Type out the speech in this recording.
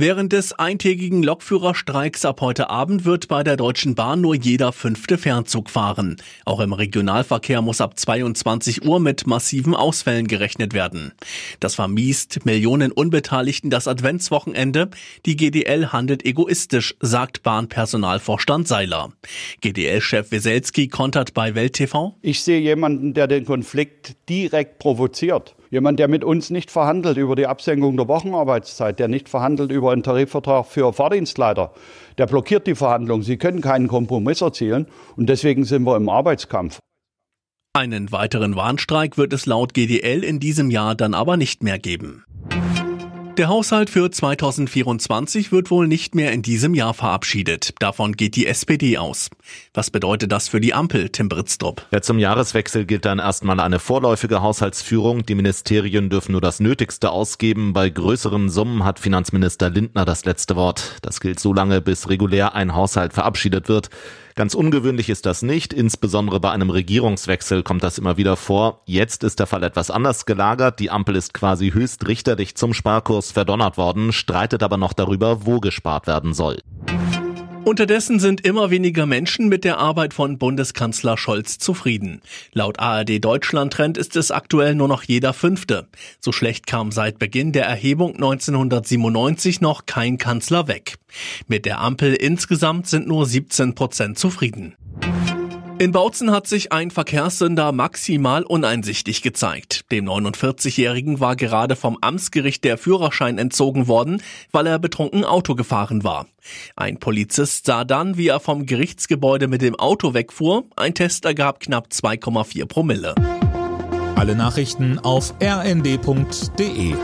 Während des eintägigen Lokführerstreiks ab heute Abend wird bei der Deutschen Bahn nur jeder fünfte Fernzug fahren. Auch im Regionalverkehr muss ab 22 Uhr mit massiven Ausfällen gerechnet werden. Das vermiest Millionen Unbeteiligten das Adventswochenende. Die GDL handelt egoistisch, sagt Bahnpersonalvorstand Seiler. GDL-Chef Weselski kontert bei Welt TV. Ich sehe jemanden, der den Konflikt direkt provoziert. Jemand, der mit uns nicht verhandelt über die Absenkung der Wochenarbeitszeit, der nicht verhandelt über einen Tarifvertrag für Fahrdienstleiter, der blockiert die Verhandlungen. Sie können keinen Kompromiss erzielen und deswegen sind wir im Arbeitskampf. Einen weiteren Warnstreik wird es laut GDL in diesem Jahr dann aber nicht mehr geben. Der Haushalt für 2024 wird wohl nicht mehr in diesem Jahr verabschiedet. Davon geht die SPD aus. Was bedeutet das für die Ampel, Tim Britztrup? Ja, zum Jahreswechsel gilt dann erstmal eine vorläufige Haushaltsführung. Die Ministerien dürfen nur das Nötigste ausgeben. Bei größeren Summen hat Finanzminister Lindner das letzte Wort. Das gilt so lange, bis regulär ein Haushalt verabschiedet wird. Ganz ungewöhnlich ist das nicht, insbesondere bei einem Regierungswechsel kommt das immer wieder vor. Jetzt ist der Fall etwas anders gelagert. Die Ampel ist quasi höchst richterlich zum Sparkurs verdonnert worden, streitet aber noch darüber, wo gespart werden soll. Unterdessen sind immer weniger Menschen mit der Arbeit von Bundeskanzler Scholz zufrieden. Laut ARD Deutschland Trend ist es aktuell nur noch jeder Fünfte. So schlecht kam seit Beginn der Erhebung 1997 noch kein Kanzler weg. Mit der Ampel insgesamt sind nur 17 Prozent zufrieden. In Bautzen hat sich ein Verkehrssünder maximal uneinsichtig gezeigt. Dem 49-Jährigen war gerade vom Amtsgericht der Führerschein entzogen worden, weil er betrunken Auto gefahren war. Ein Polizist sah dann, wie er vom Gerichtsgebäude mit dem Auto wegfuhr. Ein Test ergab knapp 2,4 Promille. Alle Nachrichten auf rnd.de